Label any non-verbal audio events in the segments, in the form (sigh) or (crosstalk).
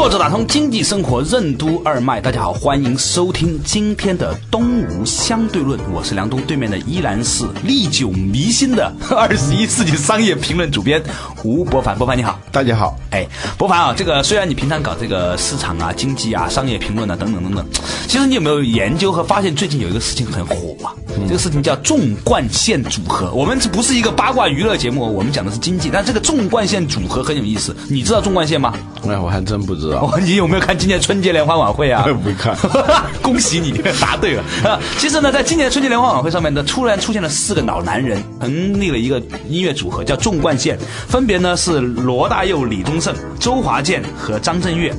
坐着打通经济生活任督二脉，大家好，欢迎收听今天的东吴相对论，我是梁东，对面的依然是历久弥新的 (laughs) 二十一世纪商业评论主编吴伯凡，伯凡你好，大家好，哎，伯凡啊，这个虽然你平常搞这个市场啊、经济啊、商业评论啊等等等等，其实你有没有研究和发现最近有一个事情很火啊？这个事情叫纵贯线组合。我们这不是一个八卦娱乐节目，我们讲的是经济，但这个纵贯线组合很有意思。你知道纵贯线吗？哎，我还真不知道。(laughs) 你有没有看今年春节联欢晚会啊？(laughs) 不看。(laughs) 恭喜你答对了啊！其实呢，在今年春节联欢晚会上面呢，突然出现了四个老男人，成立了一个音乐组合，叫纵贯线，分别呢是罗大佑、李宗盛、周华健和张震岳。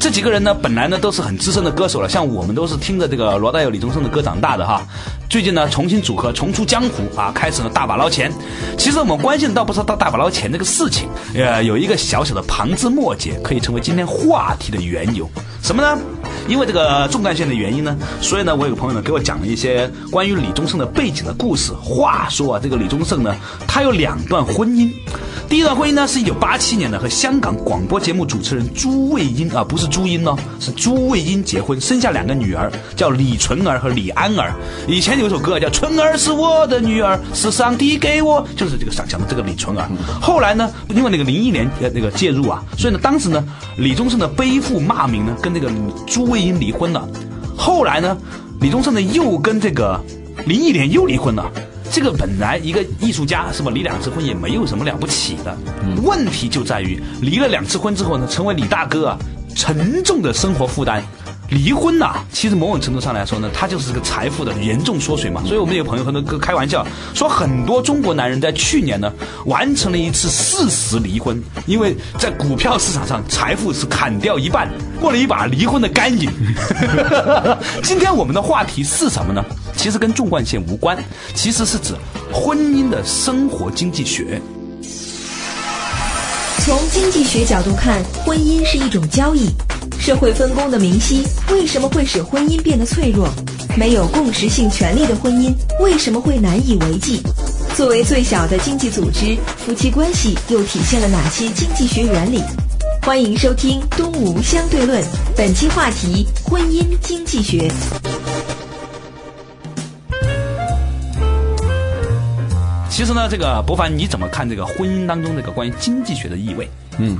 这几个人呢，本来呢都是很资深的歌手了，像我们都是听着这个罗大佑、李宗盛的歌长大的哈。最近呢，重新组合，重出江湖啊，开始了大把捞钱。其实我们关心的倒不是到大把捞钱这个事情，呃，有一个小小的旁枝末节，可以成为今天话题的缘由。什么呢？因为这个纵干线的原因呢，所以呢，我有个朋友呢给我讲了一些关于李宗盛的背景的故事。话说啊，这个李宗盛呢，他有两段婚姻。第一段婚姻呢，是一九八七年的，和香港广播节目主持人朱卫英啊，不是朱茵哦，是朱卫英结婚，生下两个女儿，叫李纯儿和李安儿。以前有首歌叫《春儿是我的女儿，是上帝给我》，就是这个讲讲的这个李春儿。后来呢，因为那个林忆莲呃那个介入啊，所以呢，当时呢，李宗盛呢背负骂名呢，跟那个朱卫英离婚了。后来呢，李宗盛呢又跟这个林忆莲又离婚了。这个本来一个艺术家是吧，离两次婚也没有什么了不起的。问题就在于离了两次婚之后呢，成为李大哥啊沉重的生活负担。离婚呐，其实某种程度上来说呢，它就是个财富的严重缩水嘛。所以我们有朋友很多开玩笑说，很多中国男人在去年呢完成了一次事实离婚，因为在股票市场上财富是砍掉一半，过了一把离婚的干瘾。(laughs) 今天我们的话题是什么呢？其实跟纵贯线无关，其实是指婚姻的生活经济学。从经济学角度看，婚姻是一种交易。社会分工的明晰为什么会使婚姻变得脆弱？没有共识性权利的婚姻为什么会难以为继？作为最小的经济组织，夫妻关系又体现了哪些经济学原理？欢迎收听《东吴相对论》，本期话题：婚姻经济学。其实呢，这个博凡你怎么看这个婚姻当中这个关于经济学的意味？嗯，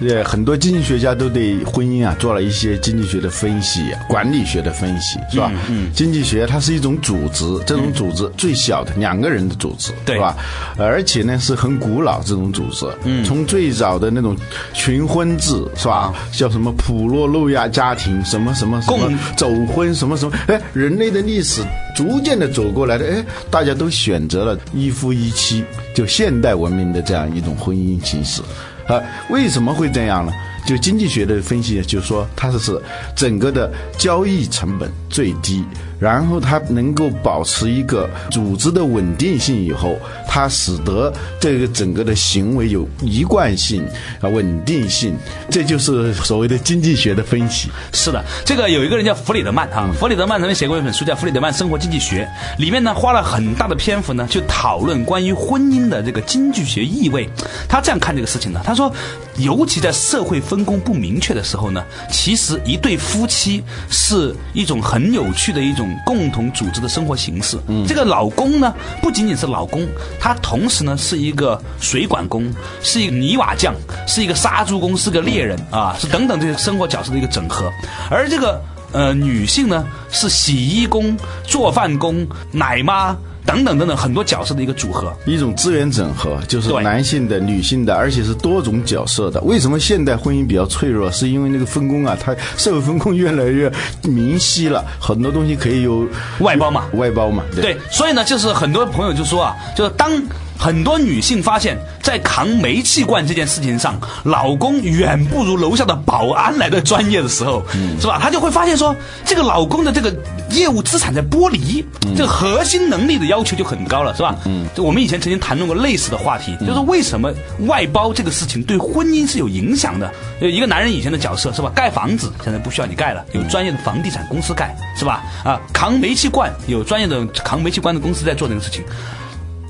呃，很多经济学家都对婚姻啊做了一些经济学的分析、管理学的分析，是吧？嗯，经济学它是一种组织，这种组织最小的两个人的组织，对吧？而且呢是很古老这种组织，嗯，从最早的那种群婚制，是吧？叫什么普洛路亚家庭，什么什么什么走婚，什么什么，哎，人类的历史逐渐的走过来的，哎，大家都选择了一夫一妻，就现代文明的这样一种婚姻形式。啊，为什么会这样呢？就经济学的分析，就是说它是是整个的交易成本最低。然后它能够保持一个组织的稳定性，以后它使得这个整个的行为有一贯性啊稳定性，这就是所谓的经济学的分析。是的，这个有一个人叫弗里德曼啊，弗里德曼曾经写过一本书叫《弗里德曼生活经济学》，里面呢花了很大的篇幅呢去讨论关于婚姻的这个经济学意味。他这样看这个事情呢，他说，尤其在社会分工不明确的时候呢，其实一对夫妻是一种很有趣的一种。共同组织的生活形式。嗯，这个老公呢，不仅仅是老公，他同时呢是一个水管工，是一个泥瓦匠，是一个杀猪工，是个猎人啊，是等等这些生活角色的一个整合。而这个呃女性呢，是洗衣工、做饭工、奶妈。等等等等很多角色的一个组合。一种资源整合，就是男性的、女性的，而且是多种角色的。为什么现代婚姻比较脆弱？是因为那个分工啊，它社会分工越来越明晰了，很多东西可以有外包嘛外包嘛，对。对，所以呢，就是很多朋友就说啊，就是当很多女性发现，在扛煤气罐这件事情上，老公远不如楼下的保安来的专业的时候，是吧？她就会发现说，这个老公的这个业务资产在剥离，这个核心能力的要求就很高了，是吧？嗯，就我们以前曾经谈论过类似的话题，就是为什么外包这个事情对婚姻是有影响的？有一个男人以前的角色是吧？盖房子现在不需要你盖了，有专业的房地产公司盖，是吧？啊，扛煤气罐有专业的扛煤气罐的公司在做这个事情。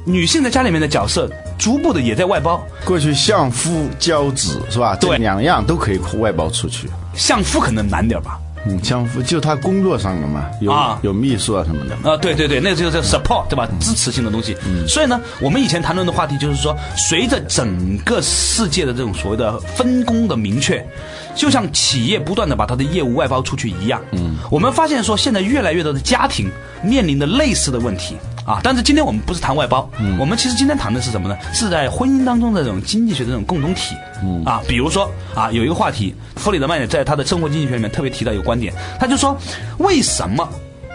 女性在家里面的角色，逐步的也在外包。过去相夫教子是吧？对两样都可以外包出去。相夫可能难点吧？嗯，相夫就他工作上的嘛，有、啊有秘书啊什么的。啊，对对对，那个就是 support 对吧？支持性的东西。嗯所以呢，我们以前谈论的话题就是说，随着整个世界的这种所谓的分工的明确，就像企业不断的把它的业务外包出去一样。嗯，我们发现说，现在越来越多的家庭面临的类似的问题。啊，但是今天我们不是谈外包，我们其实今天谈的是什么呢？是在婚姻当中的这种经济学的这种共同体。嗯啊，比如说啊，有一个话题，弗里德曼也在他的生活经济学里面特别提到一个观点，他就说为什么？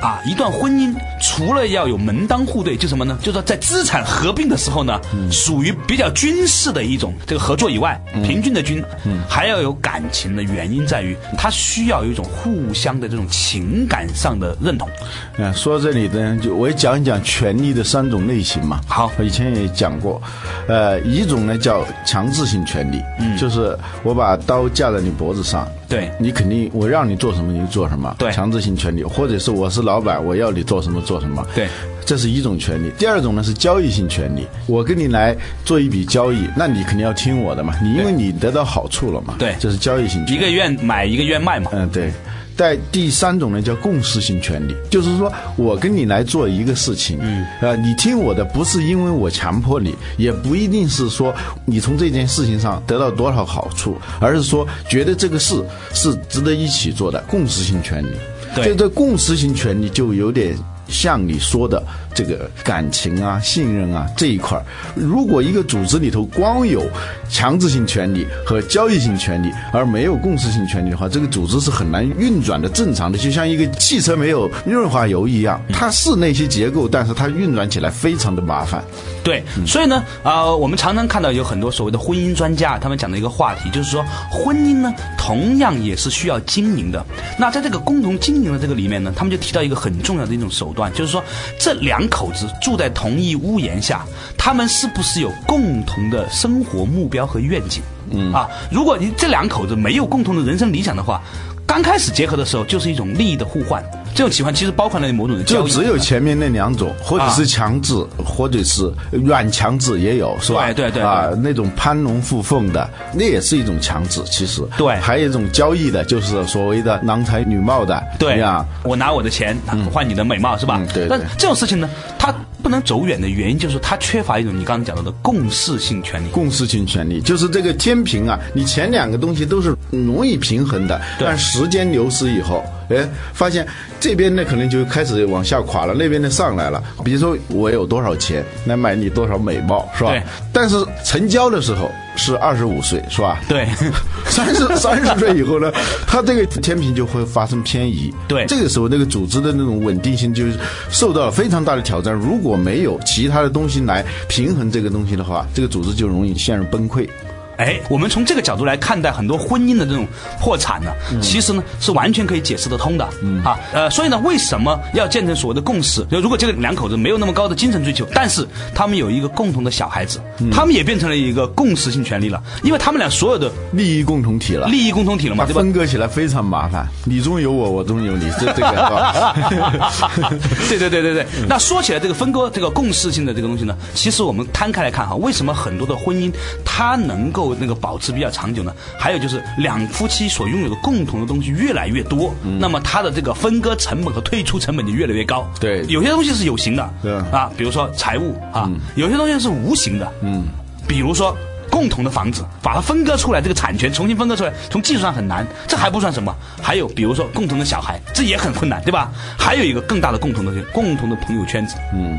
啊，一段婚姻除了要有门当户对，就什么呢？就是说在资产合并的时候呢，属于比较军事的一种这个合作以外，平均的均，还要有感情的原因在于，它需要有一种互相的这种情感上的认同。嗯，说到这里呢，就我也讲一讲权利的三种类型嘛。好我以前也讲过，呃，一种呢叫强制性权利，嗯，就是我把刀架在你脖子上，对你肯定我让你做什么你就做什么，对强制性权利，或者是我是老板，我要你做什么做什么，对。这是一种权利，第二种呢是交易性权利。我跟你来做一笔交易，那你肯定要听我的嘛，你因为你得到好处了嘛，对这是交易性权利。一个愿买，一个愿卖嘛。嗯，对。在第三种呢，叫共识性权利，就是说我跟你来做一个事情，嗯，呃，你听我的，不是因为我强迫你，也不一定是说你从这件事情上得到多少好处，而是说觉得这个事是值得一起做的共识性权利。对。这这共识性权利就有点像你说的这个感情啊、信任啊这一块儿。如果一个组织里头光有强制性权利和交易性权利，而没有共识性权利的话，这个组织是很难运转的正常的，就像一个汽车没有润滑油一样，它是那些结构，但是它运转起来非常的麻烦。对，所以呢，呃、我们常常看到有很多所谓的婚姻专家，他们讲的一个话题，就是说婚姻呢，同样也是需要经营的。那在这个共同经营的这个里面呢，他们就提到一个很重要的一种手段，就是说这两口子住在同一屋檐下，他们是不是有共同的生活目标和愿景？嗯啊，如果你这两口子没有共同的人生理想的话，刚开始结合的时候就是一种利益的互换。这种情况其实包含了某种的交易，就只有前面那两种，或者是强制，或者是软强制也有，是吧？对对对啊，那种攀龙附凤的，那也是一种强制。其实。对。还有一种交易的，就是所谓的郎才女貌的，对。呀，我拿我的钱换你的美貌，是吧？嗯对对。但这种事情呢，它不能走远的原因就是它缺乏一种你刚刚讲到的共识性权利。共识性权利就是这个天平啊，你前两个东西都是容易平衡的，对。但时间流失以后，哎，发现这边呢可能就开始往下垮了，那边呢上来了。比如说我有多少钱来买你多少美貌，是吧？对。但是成交的时候是二十五岁，是吧？对，(laughs) 三十三十岁以后呢，他这个天平就会发生偏移。对这个时候那个组织的那种稳定性就是受到了非常大的挑战。如果没有其他的东西来平衡这个东西的话，这个组织就容易陷入崩溃。哎，我们从这个角度来看待很多婚姻的这种破产呢，其实呢是完全可以解释得通的。啊，呃，所以呢，为什么要建成所谓的共识？就如果这个两口子没有那么高的精神追求，但是他们有一个共同的小孩子，他们也变成了一个共识性权利了，因为他们俩所有的利益共同体了，利益共同体了嘛，对吧？分割起来非常麻烦，你中有我，我中有你，这这个？(laughs) 对对对对对。那说起来，这个分割、这个共识性的这个东西呢，其实我们摊开来看哈，为什么很多的婚姻它能够那个保持比较长久呢？还有就是两夫妻所拥有的共同的东西越来越多，那么它的这个分割成本和退出成本就越来越高。对有些东西是有形的，对啊，比如说财务啊，有些东西是无形的，嗯，比如说。共同的房子，把它分割出来，这个产权重新分割出来，从技术上很难，这还不算什么。还有比如说共同的小孩，这也很困难，对吧？还有一个更大的共同的共同的朋友圈子，嗯，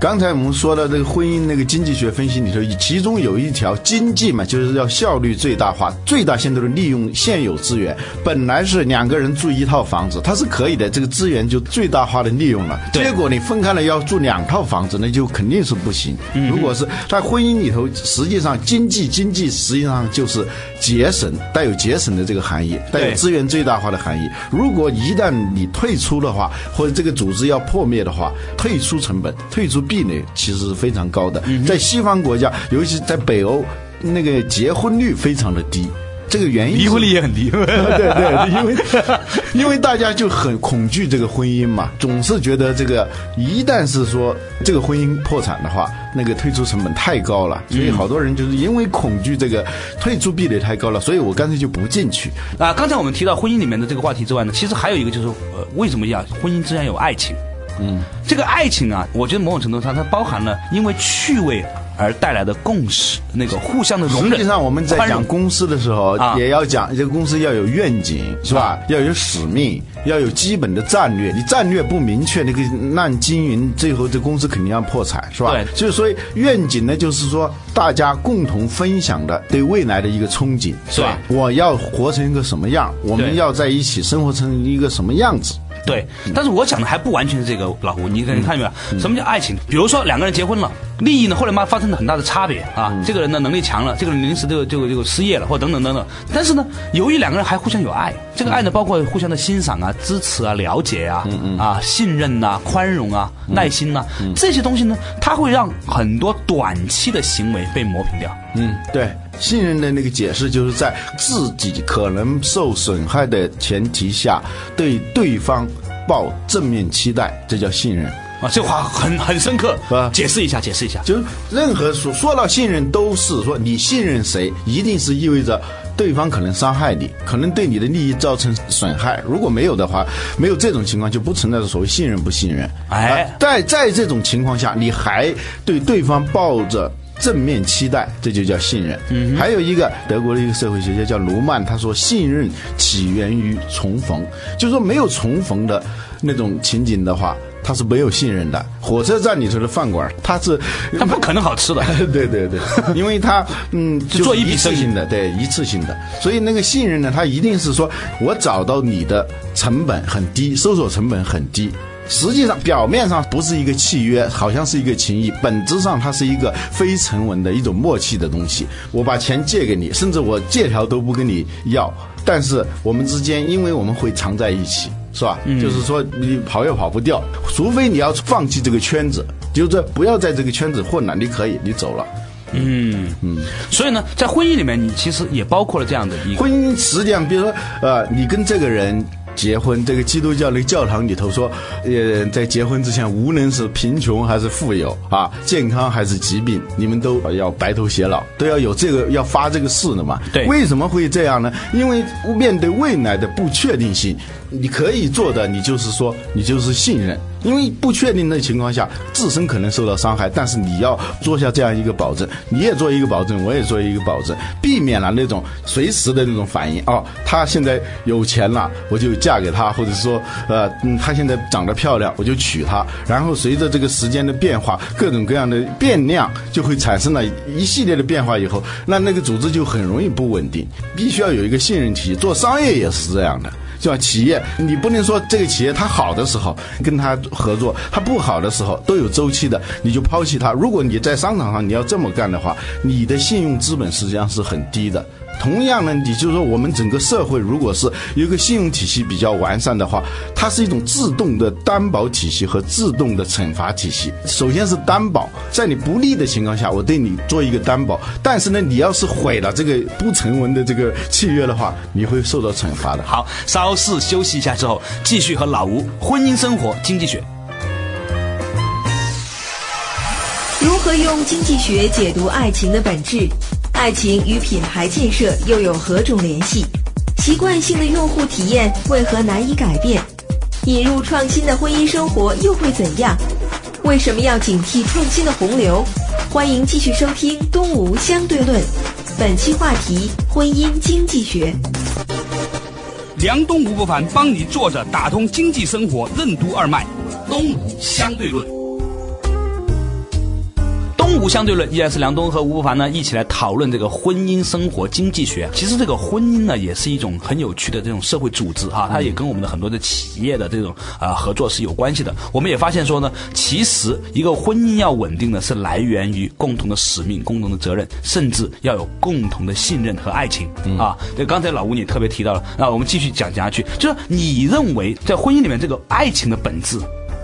刚才我们说的这个婚姻那个经济学分析里头，其中有一条经济嘛，就是要效率最大化，最大限度的利用现有资源。本来是两个人住一套房子，它是可以的，这个资源就最大化的利用了。结果你分开了要住两套房子，那就肯定是不行。如果是在婚姻里头，实际上经济经济实际上就是节省，带有节省的这个含义，带有资源最大化的含义。如果一旦你退出的话，或者这个组织要破灭的话，退出成本、退出壁垒其实是非常高的。在西方国家，尤其在北欧，那个结婚率非常的低。这个原因离婚率也很低。(laughs) 对对，因为 (laughs) 因为大家就很恐惧这个婚姻嘛，总是觉得这个一旦是说这个婚姻破产的话，那个退出成本太高了，所以好多人就是因为恐惧这个退出壁垒太高了，所以我干脆就不进去。啊，刚才我们提到婚姻里面的这个话题之外呢，其实还有一个就是，呃，为什么要婚姻之间有爱情？嗯，这个爱情啊，我觉得某种程度上它包含了因为趣味而带来的共识，那个互相的容忍。实际上我们在讲公司的时候啊，也要讲这个公司要有愿景，是吧？要有使命，要有基本的战略。你战略不明确，那个烂经营，最后这公司肯定要破产，是吧？对就是所以愿景呢，就是说大家共同分享的对未来的一个憧憬，是吧？我要活成一个什么样？我们要在一起生活成一个什么样子？对，但是我讲的还不完全是这个，老胡，你看你看见没有？什么叫爱情？比如说两个人结婚了，利益呢后来嘛发生了很大的差别啊，这个人的能力强了，这个人临时就就就失业了，或等等等等。但是呢，由于两个人还互相有爱，这个爱呢包括互相的欣赏啊、支持啊、了解啊、啊信任呐、宽容啊、耐心呐、这些东西呢，它会让很多短期的行为被磨平掉。嗯，对，信任的那个解释就是在自己可能受损害的前提下，对对方抱正面期待，这叫信任。啊，这话很很深刻是吧解释一下，解释一下。就是任何说说到信任，都是说你信任谁，一定是意味着对方可能伤害你，可能对你的利益造成损害。如果没有的话，没有这种情况，就不存在所谓信任不信任。哎啊在在这种情况下，你还对对方抱着。正面期待，这就叫信任。嗯，还有一个德国的一个社会学家叫卢曼，他说信任起源于重逢，就是说没有重逢的那种情景的话，他是没有信任的。火车站里头的饭馆，他是他不可能好吃的。对 (laughs) 对对，(laughs) 因为他嗯，就做一次性的，对一次性的，所以那个信任呢，他一定是说我找到你的成本很低，搜索成本很低。实际上，表面上不是一个契约，好像是一个情谊，本质上它是一个非成文的一种默契的东西。我把钱借给你，甚至我借条都不跟你要，但是我们之间，因为我们会常在一起，是吧？就是说你跑也跑不掉，除非你要放弃这个圈子，就是不要在这个圈子混了，你可以，你走了。嗯嗯，所以呢，在婚姻里面，你其实也包括了这样的一个婚姻实际上，比如说，呃，你跟这个人结婚，这个基督教那个教堂里头说，呃，在结婚之前，无论是贫穷还是富有啊，健康还是疾病，你们都要白头偕老，都要有这个要发这个誓的嘛。对为什么会这样呢？因为面对未来的不确定性，你可以做的，你就是说，你就是信任。因为不确定的情况下，自身可能受到伤害，但是你要做下这样一个保证，你也做一个保证，我也做一个保证，避免了那种随时的那种反应。哦，他现在有钱了，我就嫁给他，或者说，呃，嗯，他现在长得漂亮，我就娶她。然后随着这个时间的变化，各种各样的变量就会产生了一系列的变化以后，那那个组织就很容易不稳定，必须要有一个信任体系。做商业也是这样的。就企业，你不能说这个企业它好的时候跟它合作，它不好的时候都有周期的，你就抛弃它。如果你在商场上你要这么干的话，你的信用资本实际上是很低的。同样呢，你就说我们整个社会如果是有一个信用体系比较完善的话，它是一种自动的担保体系和自动的惩罚体系。首先是担保，在你不利的情况下，我对你做一个担保，但是呢，你要是毁了这个不成文的这个契约的话，你会受到惩罚的。好，稍事休息一下之后，继续和老吴婚姻生活经济学。如何用经济学解读爱情的本质？爱情与品牌建设又有何种联系？习惯性的用户体验为何难以改变？引入创新的婚姻生活又会怎样？为什么要警惕创新的洪流？欢迎继续收听《东吴相对论》，本期话题：婚姻经济学。梁东吴不凡帮你坐着打通经济生活任督二脉，东吴相对论。吴相对论依然是梁冬和吴不凡呢一起来讨论这个婚姻生活经济学。其实这个婚姻呢也是一种很有趣的这种社会组织哈，它也跟我们的很多的企业的这种啊、合作是有关系的。我们也发现说呢，其实一个婚姻要稳定呢是来源于共同的使命、共同的责任，甚至要有共同的信任和爱情、啊。对，刚才老吴你特别提到了，那我们继续讲讲下去，就是你认为在婚姻里面这个爱情的本质，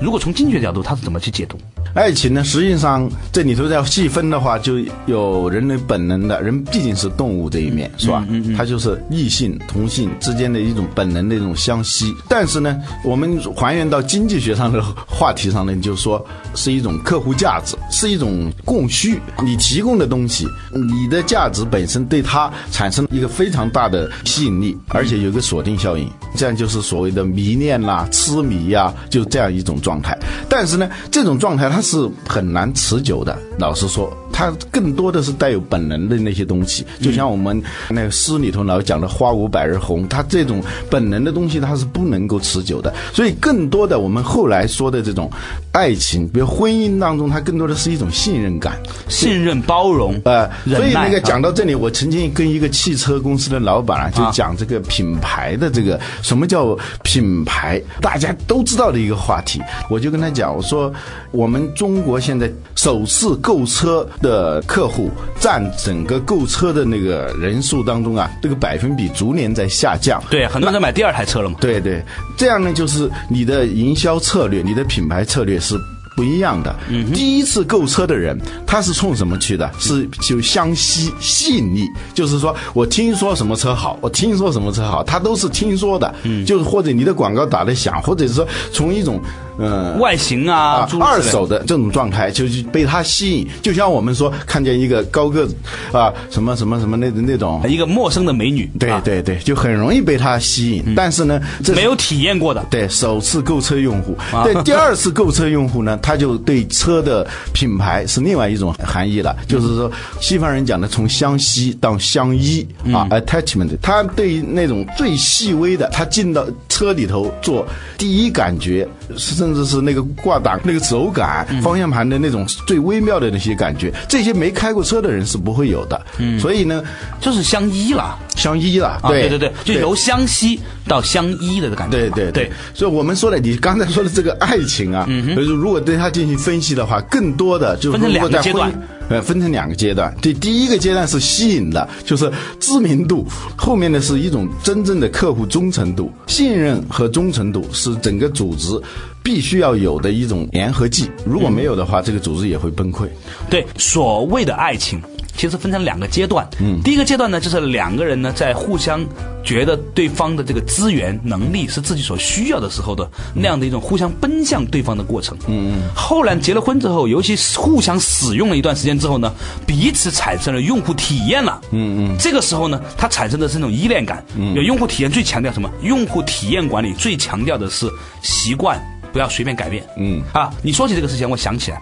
如果从经济学角度，它是怎么去解读？爱情呢，实际上这里头要细分的话，就有人类本能的，人毕竟是动物这一面，是吧？嗯嗯，它就是异性同性之间的一种本能的一种相吸。但是呢，我们还原到经济学上的话题上呢，就是说是一种客户价值，是一种供需。你提供的东西，你的价值本身对它产生一个非常大的吸引力，而且有一个锁定效应，这样就是所谓的迷恋啦、痴迷呀、就这样一种状状态。但是呢，这种状态它是很难持久的。老实说，它更多的是带有本能的那些东西，就像我们那个诗里头老讲的“花无百日红”，它这种本能的东西，它是不能够持久的。所以，更多的我们后来说的这种爱情，比如婚姻当中，它更多的是一种信任感。信任、包容，呃，所以那个讲到这里，我曾经跟一个汽车公司的老板啊，就啊讲这个品牌的这个什么叫品牌，大家都知道的一个话题。我就跟他讲，我说我们中国现在首次购车的客户占整个购车的那个人数当中啊，这个百分比逐年在下降。对，很多人买第二台车了嘛。对对，这样呢，就是你的营销策略、你的品牌策略是。不一样的，第一次购车的人，他是冲什么去的？是就相吸吸引力，就是说我听说什么车好，我听说什么车好，他都是听说的，就是或者你的广告打得响，或者是说从一种呃外形啊，二手的这种状态，就是被他吸引，就像我们说看见一个高个子啊，什么什么什么那那种，一个陌生的美女，啊对对对，就很容易被他吸引。但是呢，这没有体验过的，对首次购车用户，啊。对第二次购车用户呢，他就对车的品牌是另外一种含义了，就是说西方人讲的从相吸到相依啊，attachment，他对于那种最细微的，他进到车里头做第一感觉，甚至是那个挂档、那个手感、方向盘的那种最微妙的那些感觉，这些没开过车的人是不会有的。所以呢，就是相依了。相依了，啊！对对对，就由相吸到相依的感觉。对对对，所以我们说的，你刚才说的这个爱情啊，就是如果对它进行分析的话，更多的就是分成如果在两个阶段呃，分成两个阶段。这，第一个阶段是吸引的，就是知名度；后面的是一种真正的客户忠诚度、信任和忠诚度，是整个组织必须要有的一种粘合剂。如果没有的话，这个组织也会崩溃。对，所谓的爱情，其实分成两个阶段。嗯，第一个阶段呢，就是两个人呢在互相觉得对方的这个资源能力是自己所需要的时候的那样的一种互相奔向对方的过程。嗯嗯。后来结了婚之后，尤其是互相使用了一段时间之后呢，彼此产生了用户体验了。嗯嗯。这个时候呢，它产生的是那种依恋感。嗯。有用户体验最强调什么？用户体验管理最强调的是习惯，不要随便改变。嗯。啊，你说起这个事情，我想起来。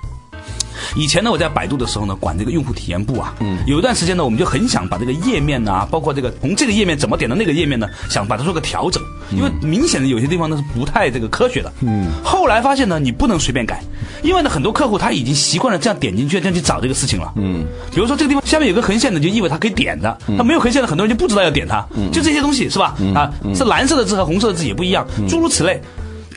以前呢，我在百度的时候呢，管这个用户体验部啊，嗯，有一段时间呢，我们就很想把这个页面呐、包括这个从这个页面怎么点到那个页面呢，想把它做个调整，因为明显的有些地方呢是不太这个科学的，嗯，后来发现呢，你不能随便改，因为呢，很多客户他已经习惯了这样点进去，这样去找这个事情了，嗯，比如说这个地方下面有个横线的，就意味它可以点的，它没有横线的，很多人就不知道要点它，就这些东西是吧？啊，是蓝色的字和红色的字也不一样，诸如此类。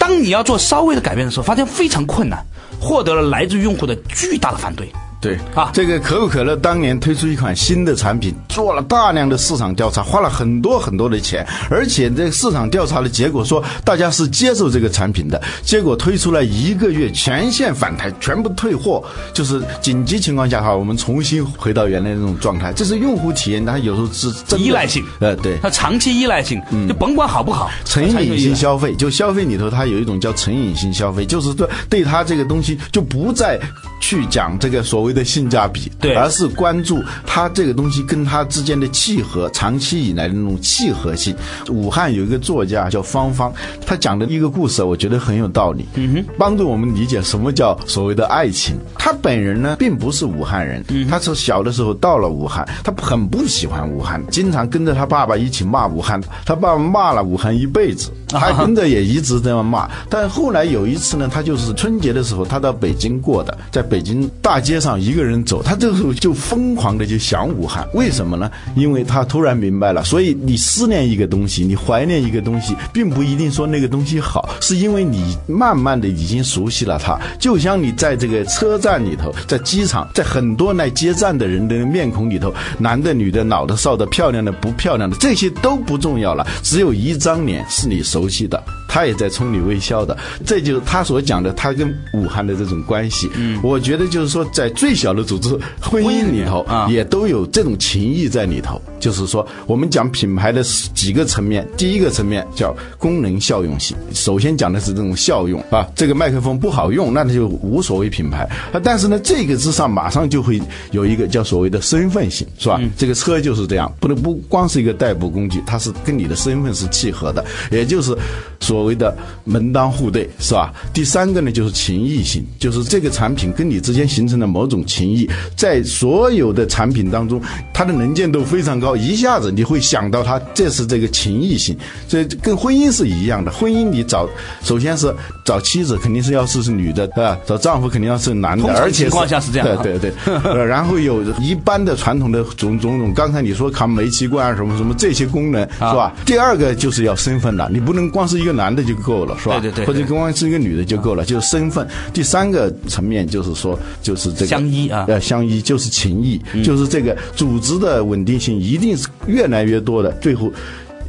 当你要做稍微的改变的时候，发现非常困难，获得了来自用户的巨大的反对。对啊这个可口可乐当年推出一款新的产品，做了大量的市场调查，花了很多很多的钱，而且这个市场调查的结果说大家是接受这个产品的，结果推出来一个月全线反弹，全部退货，就是紧急情况下哈，我们重新回到原来那种状态。这是用户体验，它有时候是依赖性呃，对。它长期依赖性，就甭管好不好，成瘾性消费，就消费里头，它有一种叫成瘾性消费，就是说对它这个东西就不再去讲这个所谓的性价比，对而是关注它这个东西跟它之间的契合，长期以来的那种契合性。武汉有一个作家叫方方，他讲的一个故事，我觉得很有道理，嗯哼，帮助我们理解什么叫所谓的爱情。他本人呢，并不是武汉人，他是小的时候到了武汉，他很不喜欢武汉，经常跟着他爸爸一起骂武汉，他爸爸骂了武汉一辈子，他跟着也一直这样骂。但后来有一次呢，他就是春节的时候，他到北京过的，在北京大街上一个人走，他这个时候就疯狂的就想武汉，为什么呢？因为他突然明白了，所以你思念一个东西，你怀念一个东西，并不一定说那个东西好，是因为你慢慢的已经熟悉了它。就像你在这个车站里头，在机场，在很多来接站的人的面孔里头，男的、女的、老的、少的、漂亮的、不漂亮的，这些都不重要了，只有一张脸是你熟悉的。他也在冲你微笑的，这就是他所讲的，他跟武汉的这种关系。嗯，我觉得就是说，在最小的组织婚姻里头啊，也都有这种情谊在里头。就是说，我们讲品牌的几个层面，第一个层面叫功能效用性。首先讲的是这种效用啊，这个麦克风不好用，那它就无所谓品牌啊。但是呢，这个之上马上就会有一个叫所谓的身份性，是吧？这个车就是这样，不能不光是一个代步工具，它是跟你的身份是契合的，也就是所。所谓的门当户对是吧？第三个呢，就是情谊性，就是这个产品跟你之间形成了某种情谊，在所有的产品当中，它的能见度非常高，一下子你会想到他，这是这个情谊性。这跟婚姻是一样的，婚姻你找，首先是找妻子，肯定是要是是女的，对吧？找丈夫肯定要是男的，而且情况下是这样，对对对。(laughs) 然后有一般的传统的种种种，刚才你说扛煤气罐什么什么这些功能是吧？第二个就是要身份了，你不能光是一个男。的就够了，是吧？对对对，或者光是一个女的就够了，就是身份。第三个层面就是说，就是这个相依啊，呃，相依就是情谊，就是这个组织的稳定性一定是越来越多的，最后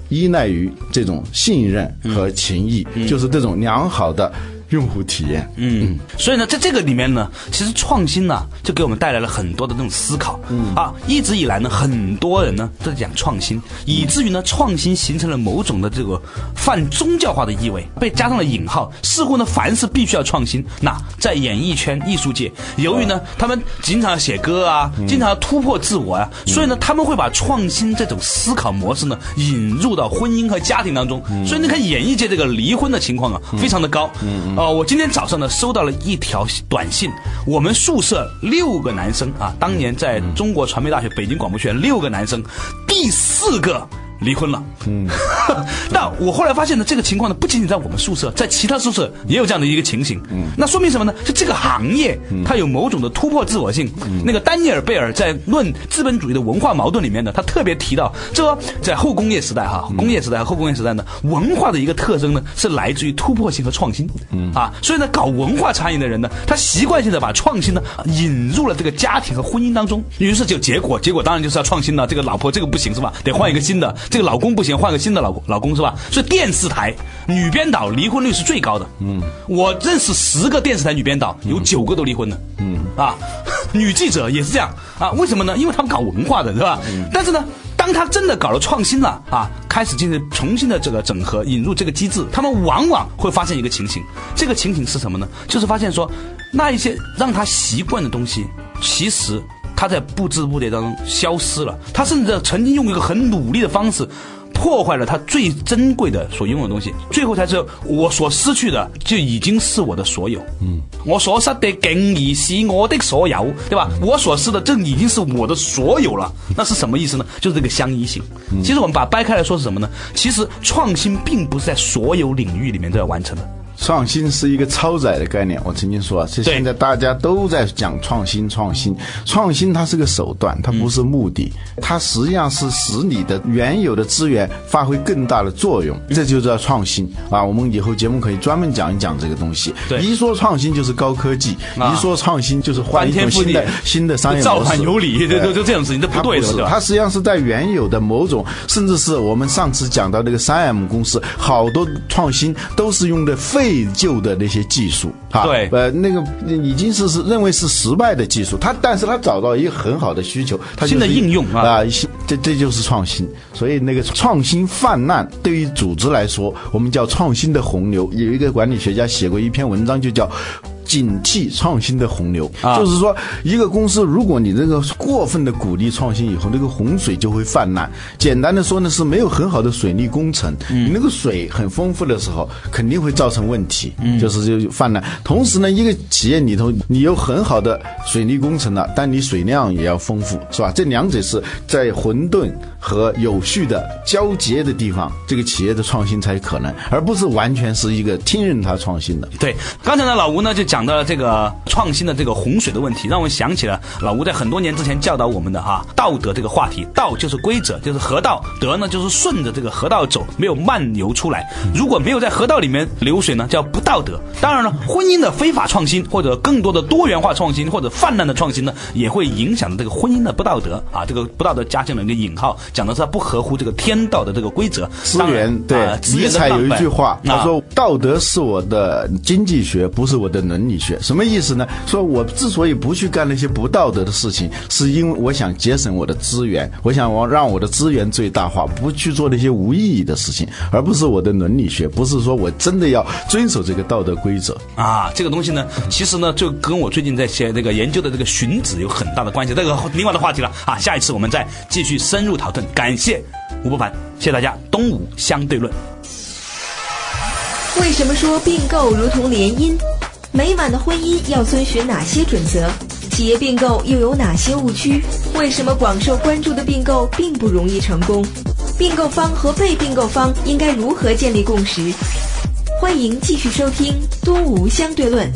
依赖于这种信任和情谊，就是这种良好的。用户体验，嗯，所以呢，在这个里面呢，其实创新呢，就给我们带来了很多的这种思考，嗯。啊，一直以来呢，很多人呢都在讲创新，以至于呢，创新形成了某种的这个泛宗教化的意味，被加上了引号，似乎呢，凡事必须要创新。那在演艺圈、艺术界，由于呢，他们经常要写歌啊，经常要突破自我啊，所以呢，他们会把创新这种思考模式呢，引入到婚姻和家庭当中。所以你看，演艺界这个离婚的情况啊，非常的高，嗯。哦，我今天早上呢收到了一条短信，我们宿舍六个男生啊，当年在中国传媒大学北京广播学院六个男生，第四个。离婚了，嗯，(laughs) 但我后来发现呢，这个情况呢不仅仅在我们宿舍，在其他宿舍也有这样的一个情形，嗯，那说明什么呢？就这个行业它有某种的突破自我性。那个丹尼尔贝尔在《论资本主义的文化矛盾》里面呢，他特别提到，这在后工业时代哈，工业时代和后工业时代呢，文化的一个特征呢是来自于突破性和创新，嗯。啊，所以呢，搞文化产业的人呢，他习惯性的把创新呢引入了这个家庭和婚姻当中，于是就结果，结果当然就是要创新了，这个老婆这个不行是吧？得换一个新的。这个老公不行，换个新的老公，老公是吧？所以电视台女编导离婚率是最高的。嗯，我认识十个电视台女编导，有九个都离婚了。嗯，啊，(laughs) 女记者也是这样啊？为什么呢？因为他们搞文化的，是吧？嗯但是呢，当他真的搞了创新了啊，开始进行重新的这个整合，引入这个机制，他们往往会发现一个情形。这个情形是什么呢？就是发现说，那一些让他习惯的东西，其实。他在不知不觉当中消失了，他甚至曾经用一个很努力的方式，破坏了他最珍贵的所拥有的东西，最后才知道我所失去的就已经是我的所有。嗯，我所失的竟已是我的所有，对吧？我所失的这已经是我的所有了，那是什么意思呢？就是这个相依性。其实我们把掰开来说是什么呢？其实创新并不是在所有领域里面都要完成的。创新是一个超载的概念，我曾经说啊，这现在大家都在讲创新，创新，创新它是个手段，它不是目的，它实际上是使你的原有的资源发挥更大的作用，这就叫创新。啊！我们以后节目可以专门讲一讲这个东西。一说创新就是高科技，一说创新就是换一种新的新的商业模式，造反有理，对。对就这种事情，这不对的，它实际上是在原有的某种，甚至是我们上次讲到那个三 M 公司，好多创新都是用的废。废旧的那些技术，哈，对，呃，那个已经是是认为是失败的技术，他但是他找到一个很好的需求，新的应用啊，这这就是创新。所以那个创新泛滥对于组织来说，我们叫创新的洪流。有一个管理学家写过一篇文章，就叫。警惕创新的洪流，就是说，一个公司如果你这个过分的鼓励创新以后，那个洪水就会泛滥。简单的说呢，是没有很好的水利工程，你那个水很丰富的时候，肯定会造成问题，就是就泛滥。同时呢，一个企业里头你有很好的水利工程了，但你水量也要丰富，是吧？这两者是在混沌和有序的交接的地方，这个企业的创新才可能，而不是完全是一个听任它创新的。对，刚才呢，老吴呢就讲。讲到了这个创新的这个洪水的问题，让我想起了老吴在很多年之前教导我们的哈道德这个话题。道就是规则，就是河道；德呢就是顺着这个河道走，没有漫游出来。如果没有在河道里面流水呢，叫不道德。当然了，婚姻的非法创新或者更多的多元化创新或者泛滥的创新呢，也会影响这个婚姻的不道德啊。这个不道德加进了一个引号，讲的是它不合乎这个天道的这个规则。资源对，尼采有一句话，他说：“道德是我的经济学，不是我的伦理学。”什么意思呢？说我之所以不去干那些不道德的事情，是因为我想节省我的资源，我想我让我的资源最大化，不去做那些无意义的事情，而不是我的伦理学，不是说我真的要遵守这个道德规则啊。这个东西呢，其实呢，就跟我最近在写那个研究的这个荀子有很大的关系。这个另外的话题了啊，下一次我们再继续深入讨论。感谢吴伯凡，谢谢大家。东吴相对论。为什么说并购如同联姻？美满的婚姻要遵循哪些准则？企业并购又有哪些误区？为什么广受关注的并购并不容易成功？并购方和被并购方应该如何建立共识？欢迎继续收听《东吴相对论》。